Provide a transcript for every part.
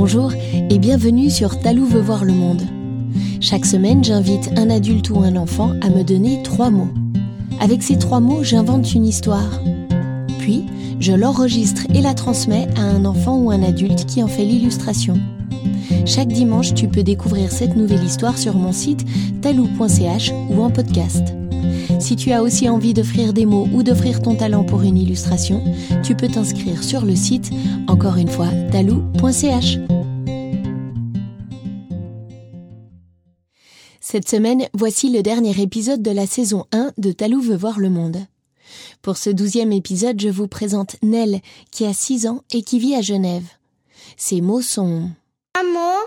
Bonjour et bienvenue sur Talou veut voir le monde. Chaque semaine, j'invite un adulte ou un enfant à me donner trois mots. Avec ces trois mots, j'invente une histoire. Puis, je l'enregistre et la transmets à un enfant ou un adulte qui en fait l'illustration. Chaque dimanche, tu peux découvrir cette nouvelle histoire sur mon site talou.ch ou en podcast. Si tu as aussi envie d'offrir des mots ou d'offrir ton talent pour une illustration, tu peux t'inscrire sur le site, encore une fois, talou.ch. Cette semaine, voici le dernier épisode de la saison 1 de Talou veut voir le monde. Pour ce douzième épisode, je vous présente Nell, qui a 6 ans et qui vit à Genève. Ses mots sont Maman,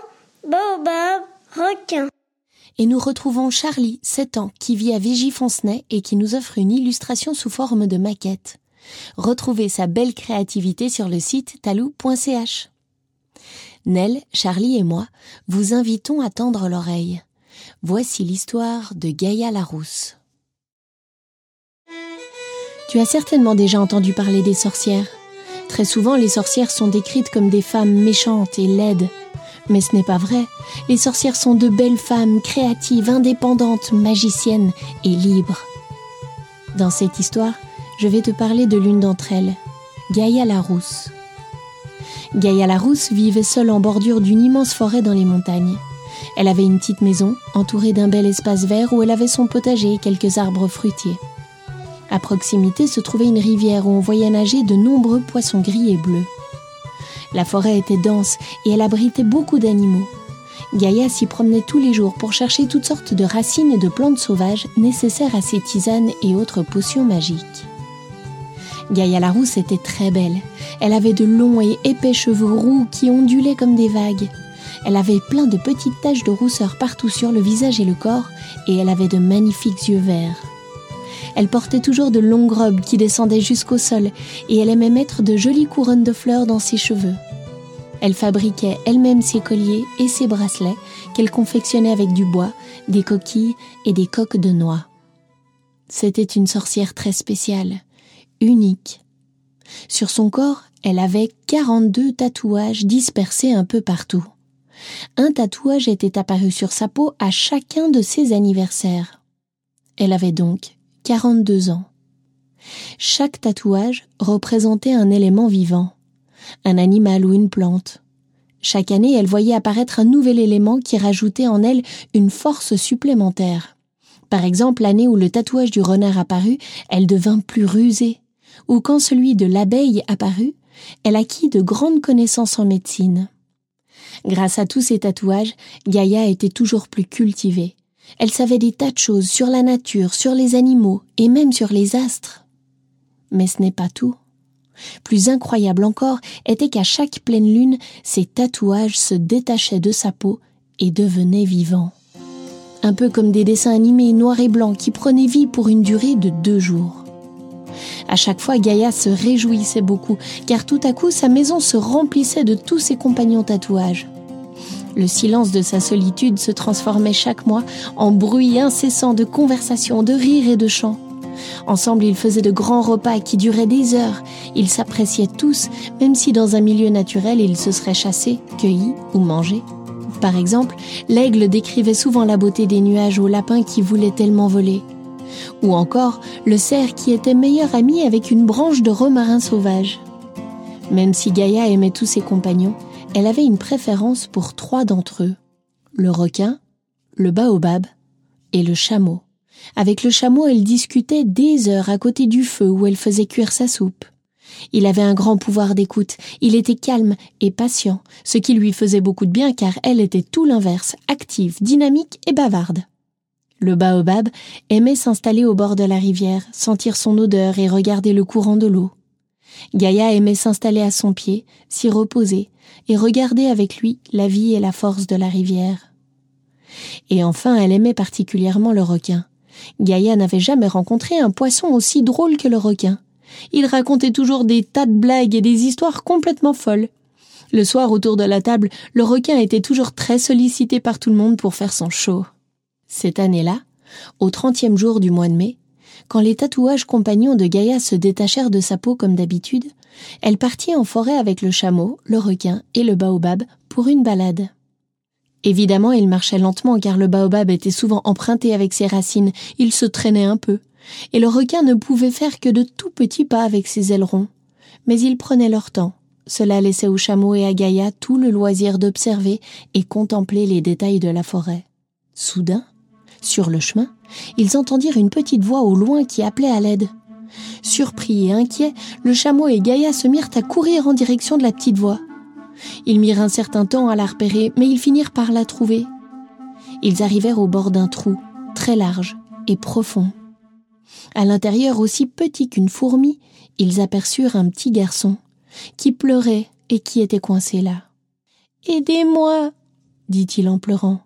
baobab, requin. Et nous retrouvons Charlie, 7 ans, qui vit à Vigy-Foncenay et qui nous offre une illustration sous forme de maquette. Retrouvez sa belle créativité sur le site talou.ch. Nell, Charlie et moi vous invitons à tendre l'oreille. Voici l'histoire de Gaïa Larousse. Tu as certainement déjà entendu parler des sorcières. Très souvent, les sorcières sont décrites comme des femmes méchantes et laides. Mais ce n'est pas vrai. Les sorcières sont de belles femmes, créatives, indépendantes, magiciennes et libres. Dans cette histoire, je vais te parler de l'une d'entre elles, Gaïa la Rousse. Gaïa la Rousse vivait seule en bordure d'une immense forêt dans les montagnes. Elle avait une petite maison entourée d'un bel espace vert où elle avait son potager et quelques arbres fruitiers. À proximité se trouvait une rivière où on voyait nager de nombreux poissons gris et bleus. La forêt était dense et elle abritait beaucoup d'animaux. Gaïa s'y promenait tous les jours pour chercher toutes sortes de racines et de plantes sauvages nécessaires à ses tisanes et autres potions magiques. Gaïa la rousse était très belle. Elle avait de longs et épais cheveux roux qui ondulaient comme des vagues. Elle avait plein de petites taches de rousseur partout sur le visage et le corps, et elle avait de magnifiques yeux verts. Elle portait toujours de longues robes qui descendaient jusqu'au sol et elle aimait mettre de jolies couronnes de fleurs dans ses cheveux. Elle fabriquait elle-même ses colliers et ses bracelets qu'elle confectionnait avec du bois, des coquilles et des coques de noix. C'était une sorcière très spéciale, unique. Sur son corps, elle avait 42 tatouages dispersés un peu partout. Un tatouage était apparu sur sa peau à chacun de ses anniversaires. Elle avait donc 42 ans. Chaque tatouage représentait un élément vivant, un animal ou une plante. Chaque année, elle voyait apparaître un nouvel élément qui rajoutait en elle une force supplémentaire. Par exemple, l'année où le tatouage du renard apparut, elle devint plus rusée, ou quand celui de l'abeille apparut, elle acquit de grandes connaissances en médecine. Grâce à tous ces tatouages, Gaïa était toujours plus cultivée. Elle savait des tas de choses sur la nature, sur les animaux et même sur les astres. Mais ce n'est pas tout. Plus incroyable encore était qu'à chaque pleine lune, ses tatouages se détachaient de sa peau et devenaient vivants. Un peu comme des dessins animés noirs et blancs qui prenaient vie pour une durée de deux jours. À chaque fois, Gaïa se réjouissait beaucoup, car tout à coup, sa maison se remplissait de tous ses compagnons tatouages. Le silence de sa solitude se transformait chaque mois en bruit incessant de conversations, de rires et de chants. Ensemble, ils faisaient de grands repas qui duraient des heures. Ils s'appréciaient tous, même si dans un milieu naturel, ils se seraient chassés, cueillis ou mangés. Par exemple, l'aigle décrivait souvent la beauté des nuages aux lapins qui voulaient tellement voler. Ou encore, le cerf qui était meilleur ami avec une branche de romarin sauvage. Même si Gaïa aimait tous ses compagnons, elle avait une préférence pour trois d'entre eux, le requin, le baobab et le chameau. Avec le chameau, elle discutait des heures à côté du feu où elle faisait cuire sa soupe. Il avait un grand pouvoir d'écoute, il était calme et patient, ce qui lui faisait beaucoup de bien car elle était tout l'inverse, active, dynamique et bavarde. Le baobab aimait s'installer au bord de la rivière, sentir son odeur et regarder le courant de l'eau. Gaïa aimait s'installer à son pied, s'y reposer, et regarder avec lui la vie et la force de la rivière. Et enfin, elle aimait particulièrement le requin. Gaïa n'avait jamais rencontré un poisson aussi drôle que le requin. Il racontait toujours des tas de blagues et des histoires complètement folles. Le soir, autour de la table, le requin était toujours très sollicité par tout le monde pour faire son show. Cette année-là, au trentième jour du mois de mai, quand les tatouages compagnons de Gaïa se détachèrent de sa peau comme d'habitude, elle partit en forêt avec le chameau, le requin et le baobab pour une balade. Évidemment, il marchait lentement car le baobab était souvent emprunté avec ses racines, il se traînait un peu, et le requin ne pouvait faire que de tout petits pas avec ses ailerons. Mais ils prenaient leur temps. Cela laissait au chameau et à Gaïa tout le loisir d'observer et contempler les détails de la forêt. Soudain, sur le chemin, ils entendirent une petite voix au loin qui appelait à l'aide. Surpris et inquiets, le chameau et Gaïa se mirent à courir en direction de la petite voix. Ils mirent un certain temps à la repérer, mais ils finirent par la trouver. Ils arrivèrent au bord d'un trou, très large et profond. À l'intérieur aussi petit qu'une fourmi, ils aperçurent un petit garçon, qui pleurait et qui était coincé là. Aidez-moi, dit-il en pleurant.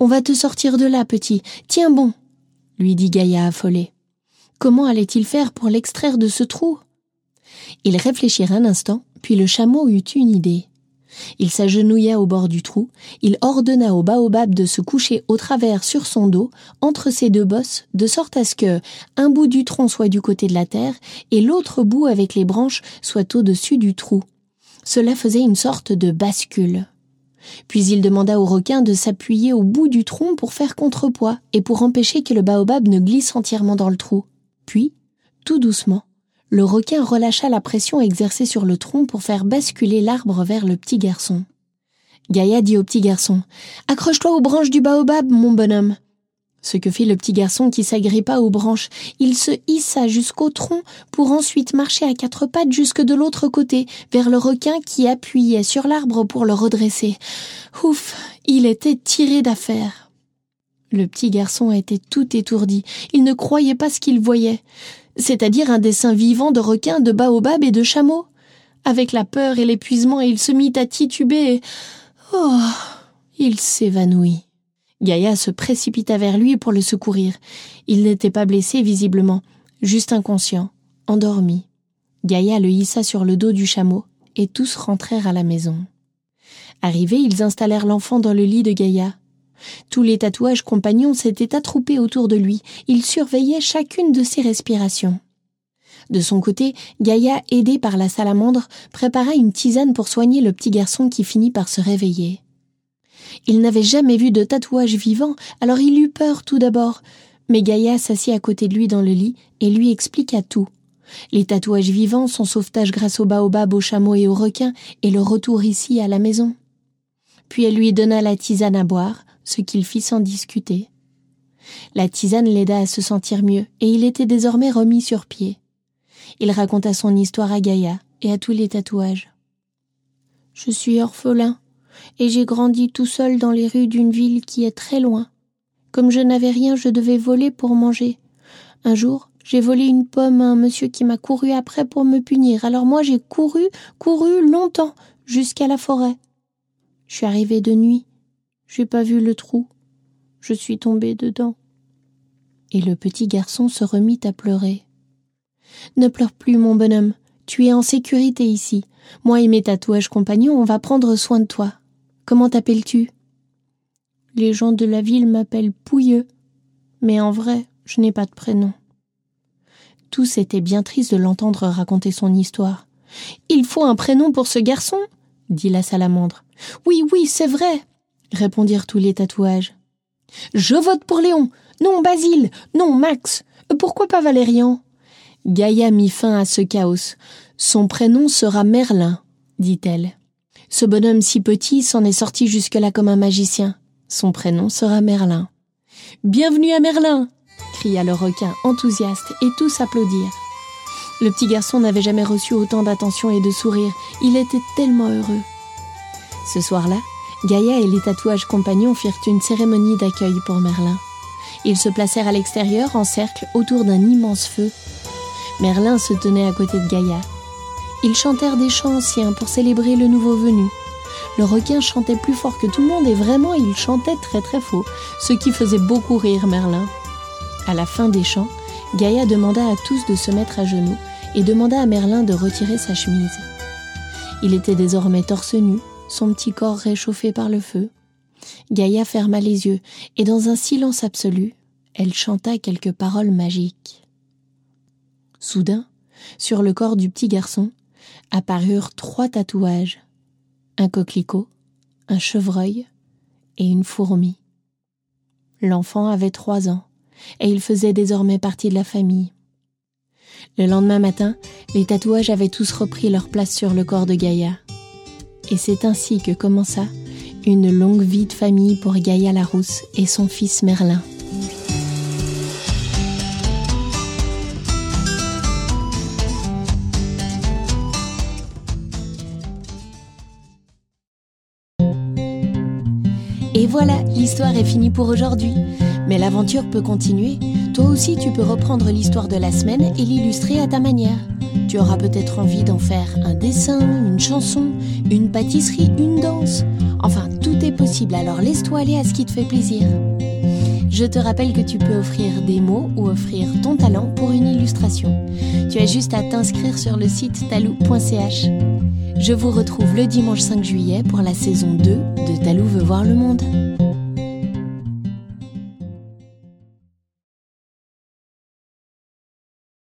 On va te sortir de là, petit. Tiens bon, lui dit Gaïa affolée. Comment allait-il faire pour l'extraire de ce trou? Ils réfléchirent un instant, puis le chameau eut une idée. Il s'agenouilla au bord du trou, il ordonna au baobab de se coucher au travers sur son dos, entre ses deux bosses, de sorte à ce que un bout du tronc soit du côté de la terre et l'autre bout avec les branches soit au-dessus du trou. Cela faisait une sorte de bascule. Puis il demanda au requin de s'appuyer au bout du tronc pour faire contrepoids et pour empêcher que le baobab ne glisse entièrement dans le trou. Puis, tout doucement, le requin relâcha la pression exercée sur le tronc pour faire basculer l'arbre vers le petit garçon. Gaïa dit au petit garçon Accroche-toi aux branches du baobab, mon bonhomme. Ce que fit le petit garçon qui s'agrippa aux branches, il se hissa jusqu'au tronc pour ensuite marcher à quatre pattes jusque de l'autre côté, vers le requin qui appuyait sur l'arbre pour le redresser. Ouf, il était tiré d'affaire. Le petit garçon était tout étourdi, il ne croyait pas ce qu'il voyait c'est-à-dire un dessin vivant de requins, de baobab et de chameaux. Avec la peur et l'épuisement, il se mit à tituber. Oh. Il s'évanouit. Gaïa se précipita vers lui pour le secourir. Il n'était pas blessé visiblement, juste inconscient, endormi. Gaïa le hissa sur le dos du chameau, et tous rentrèrent à la maison. Arrivés, ils installèrent l'enfant dans le lit de Gaïa. Tous les tatouages compagnons s'étaient attroupés autour de lui, ils surveillaient chacune de ses respirations. De son côté, Gaïa, aidée par la salamandre, prépara une tisane pour soigner le petit garçon qui finit par se réveiller. Il n'avait jamais vu de tatouage vivant, alors il eut peur tout d'abord. Mais Gaïa s'assit à côté de lui dans le lit et lui expliqua tout. Les tatouages vivants, son sauvetage grâce au baobab, au chameau et au requin, et le retour ici à la maison. Puis elle lui donna la tisane à boire, ce qu'il fit sans discuter. La tisane l'aida à se sentir mieux, et il était désormais remis sur pied. Il raconta son histoire à Gaïa et à tous les tatouages. Je suis orphelin, et j'ai grandi tout seul dans les rues d'une ville qui est très loin. Comme je n'avais rien, je devais voler pour manger. Un jour, j'ai volé une pomme à un monsieur qui m'a couru après pour me punir. Alors moi j'ai couru, couru longtemps, jusqu'à la forêt. Je suis arrivé de nuit. J'ai pas vu le trou. Je suis tombé dedans. Et le petit garçon se remit à pleurer. Ne pleure plus, mon bonhomme. Tu es en sécurité ici. Moi et mes tatouages compagnons, on va prendre soin de toi. Comment t'appelles-tu? Les gens de la ville m'appellent Pouilleux. Mais en vrai, je n'ai pas de prénom. Tous étaient bien tristes de l'entendre raconter son histoire. Il faut un prénom pour ce garçon, dit la salamandre. Oui, oui, c'est vrai, répondirent tous les tatouages. Je vote pour Léon. Non, Basile. Non, Max. Pourquoi pas Valérian? Gaïa mit fin à ce chaos. Son prénom sera Merlin, dit-elle. Ce bonhomme si petit s'en est sorti jusque-là comme un magicien. Son prénom sera Merlin. Bienvenue à Merlin cria le requin enthousiaste et tous applaudirent. Le petit garçon n'avait jamais reçu autant d'attention et de sourires. Il était tellement heureux. Ce soir-là, Gaïa et les tatouages compagnons firent une cérémonie d'accueil pour Merlin. Ils se placèrent à l'extérieur en cercle autour d'un immense feu. Merlin se tenait à côté de Gaïa. Ils chantèrent des chants anciens pour célébrer le nouveau venu. Le requin chantait plus fort que tout le monde et vraiment il chantait très très faux, ce qui faisait beaucoup rire Merlin. À la fin des chants, Gaïa demanda à tous de se mettre à genoux et demanda à Merlin de retirer sa chemise. Il était désormais torse nu, son petit corps réchauffé par le feu. Gaïa ferma les yeux, et dans un silence absolu, elle chanta quelques paroles magiques. Soudain, sur le corps du petit garçon, apparurent trois tatouages. Un coquelicot, un chevreuil et une fourmi. L'enfant avait trois ans et il faisait désormais partie de la famille. Le lendemain matin, les tatouages avaient tous repris leur place sur le corps de Gaïa. Et c'est ainsi que commença une longue vie de famille pour Gaïa Larousse et son fils Merlin. Et voilà, l'histoire est finie pour aujourd'hui. Mais l'aventure peut continuer. Toi aussi, tu peux reprendre l'histoire de la semaine et l'illustrer à ta manière. Tu auras peut-être envie d'en faire un dessin, une chanson, une pâtisserie, une danse. Enfin, tout est possible, alors laisse-toi aller à ce qui te fait plaisir. Je te rappelle que tu peux offrir des mots ou offrir ton talent pour une illustration. Tu as juste à t'inscrire sur le site talou.ch. Je vous retrouve le dimanche 5 juillet pour la saison 2 de Talou veut voir le monde.